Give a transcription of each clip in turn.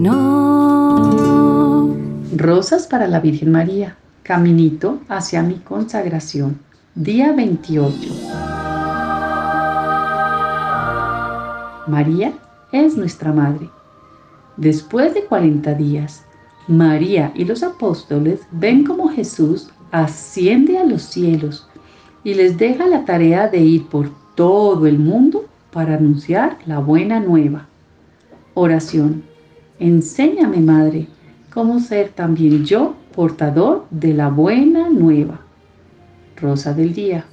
no. Rosas para la Virgen María, caminito hacia mi consagración. Día 28. María es nuestra Madre. Después de 40 días, María y los apóstoles ven como Jesús asciende a los cielos y les deja la tarea de ir por todo el mundo para anunciar la buena nueva. Oración. Enséñame, Madre, cómo ser también yo portador de la buena nueva. Rosa del Día.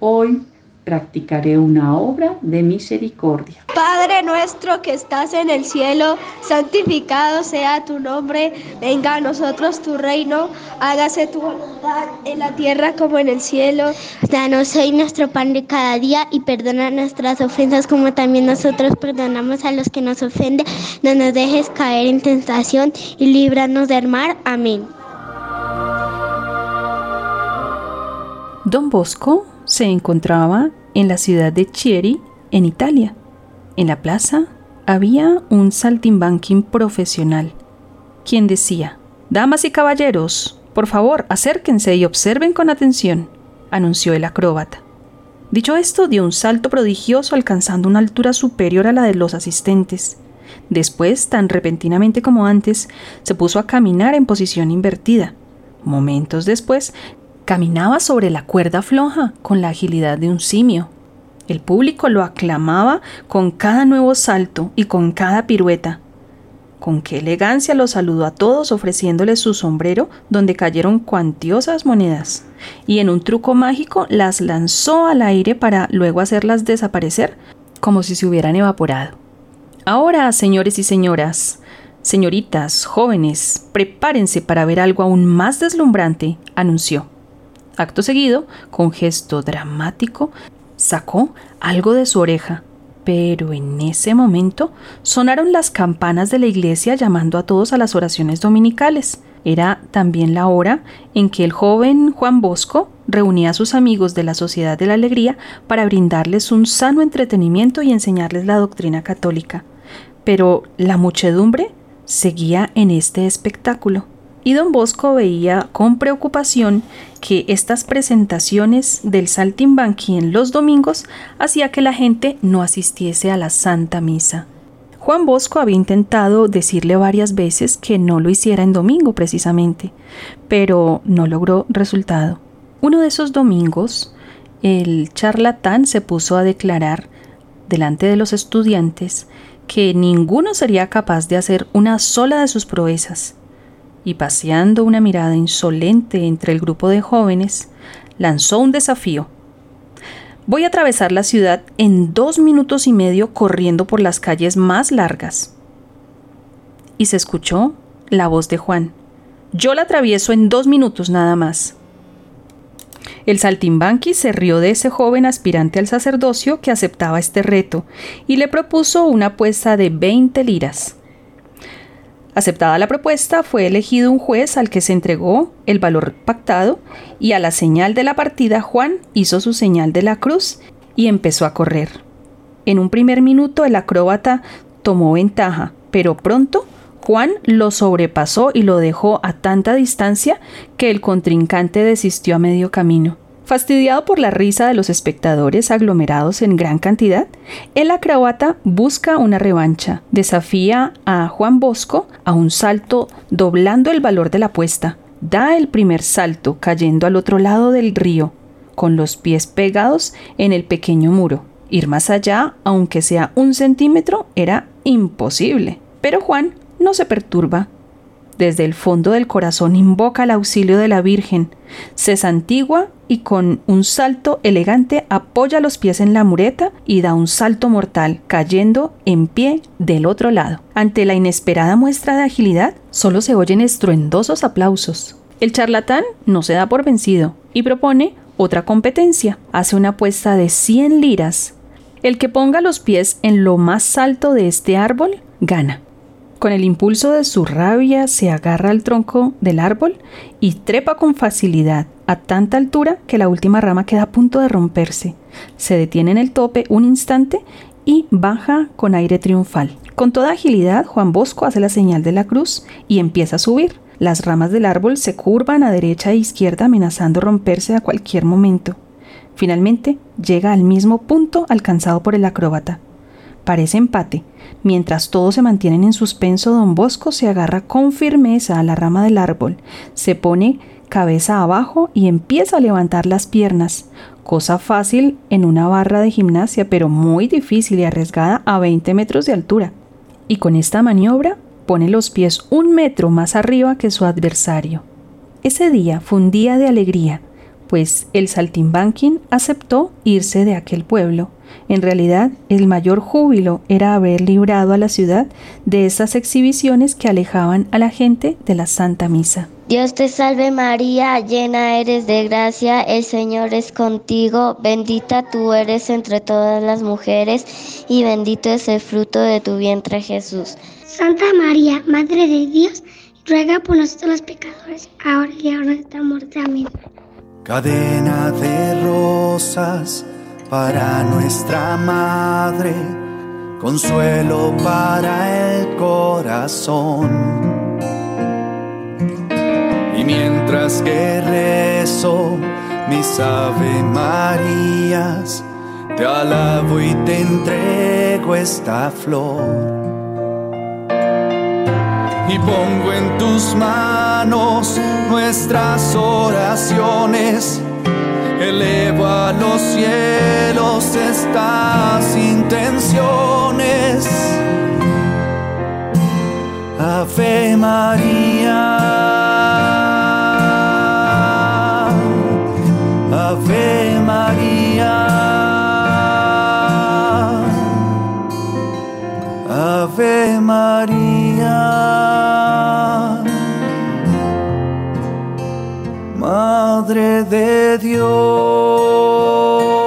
Hoy practicaré una obra de misericordia. Padre nuestro que estás en el cielo, santificado sea tu nombre, venga a nosotros tu reino, hágase tu voluntad en la tierra como en el cielo. Danos hoy nuestro pan de cada día y perdona nuestras ofensas como también nosotros perdonamos a los que nos ofenden. No nos dejes caer en tentación y líbranos del mal. Amén. Don Bosco se encontraba en la ciudad de Chieri, en Italia. En la plaza había un saltimbanquín profesional, quien decía, Damas y caballeros, por favor, acérquense y observen con atención, anunció el acróbata. Dicho esto, dio un salto prodigioso alcanzando una altura superior a la de los asistentes. Después, tan repentinamente como antes, se puso a caminar en posición invertida. Momentos después, Caminaba sobre la cuerda floja con la agilidad de un simio. El público lo aclamaba con cada nuevo salto y con cada pirueta. Con qué elegancia lo saludó a todos ofreciéndoles su sombrero donde cayeron cuantiosas monedas, y en un truco mágico las lanzó al aire para luego hacerlas desaparecer como si se hubieran evaporado. Ahora, señores y señoras, señoritas, jóvenes, prepárense para ver algo aún más deslumbrante, anunció. Acto seguido, con gesto dramático, sacó algo de su oreja, pero en ese momento sonaron las campanas de la iglesia llamando a todos a las oraciones dominicales. Era también la hora en que el joven Juan Bosco reunía a sus amigos de la Sociedad de la Alegría para brindarles un sano entretenimiento y enseñarles la doctrina católica. Pero la muchedumbre seguía en este espectáculo y don Bosco veía con preocupación que estas presentaciones del saltimbanqui en los domingos hacía que la gente no asistiese a la Santa Misa. Juan Bosco había intentado decirle varias veces que no lo hiciera en domingo precisamente, pero no logró resultado. Uno de esos domingos, el charlatán se puso a declarar delante de los estudiantes que ninguno sería capaz de hacer una sola de sus proezas, y paseando una mirada insolente entre el grupo de jóvenes, lanzó un desafío. Voy a atravesar la ciudad en dos minutos y medio corriendo por las calles más largas. Y se escuchó la voz de Juan. Yo la atravieso en dos minutos nada más. El saltimbanqui se rió de ese joven aspirante al sacerdocio que aceptaba este reto y le propuso una apuesta de 20 liras. Aceptada la propuesta, fue elegido un juez al que se entregó el valor pactado y a la señal de la partida Juan hizo su señal de la cruz y empezó a correr. En un primer minuto el acróbata tomó ventaja, pero pronto Juan lo sobrepasó y lo dejó a tanta distancia que el contrincante desistió a medio camino. Fastidiado por la risa de los espectadores aglomerados en gran cantidad, el acróbata busca una revancha, desafía a Juan Bosco a un salto doblando el valor de la apuesta, da el primer salto cayendo al otro lado del río, con los pies pegados en el pequeño muro. Ir más allá, aunque sea un centímetro, era imposible. Pero Juan no se perturba. Desde el fondo del corazón invoca el auxilio de la Virgen, se santigua y con un salto elegante apoya los pies en la mureta y da un salto mortal, cayendo en pie del otro lado. Ante la inesperada muestra de agilidad, solo se oyen estruendosos aplausos. El charlatán no se da por vencido y propone otra competencia. Hace una apuesta de 100 liras. El que ponga los pies en lo más alto de este árbol gana. Con el impulso de su rabia se agarra al tronco del árbol y trepa con facilidad a tanta altura que la última rama queda a punto de romperse. Se detiene en el tope un instante y baja con aire triunfal. Con toda agilidad, Juan Bosco hace la señal de la cruz y empieza a subir. Las ramas del árbol se curvan a derecha e izquierda amenazando romperse a cualquier momento. Finalmente llega al mismo punto alcanzado por el acróbata. Parece empate. Mientras todos se mantienen en suspenso, don Bosco se agarra con firmeza a la rama del árbol, se pone cabeza abajo y empieza a levantar las piernas, cosa fácil en una barra de gimnasia, pero muy difícil y arriesgada a 20 metros de altura. Y con esta maniobra pone los pies un metro más arriba que su adversario. Ese día fue un día de alegría, pues el saltimbanquín aceptó irse de aquel pueblo en realidad, el mayor júbilo era haber librado a la ciudad de esas exhibiciones que alejaban a la gente de la Santa Misa. Dios te salve María, llena eres de gracia, el Señor es contigo, bendita tú eres entre todas las mujeres y bendito es el fruto de tu vientre Jesús. Santa María, Madre de Dios, ruega por nosotros los pecadores, ahora y ahora de nuestra muerte. Amén. Cadena de rosas para nuestra madre, consuelo para el corazón. Y mientras que rezo mis Ave Marías, te alabo y te entrego esta flor. Y pongo en tus manos nuestras oraciones elevo a los cielos estas intenciones. Ave María. Madre de Dios.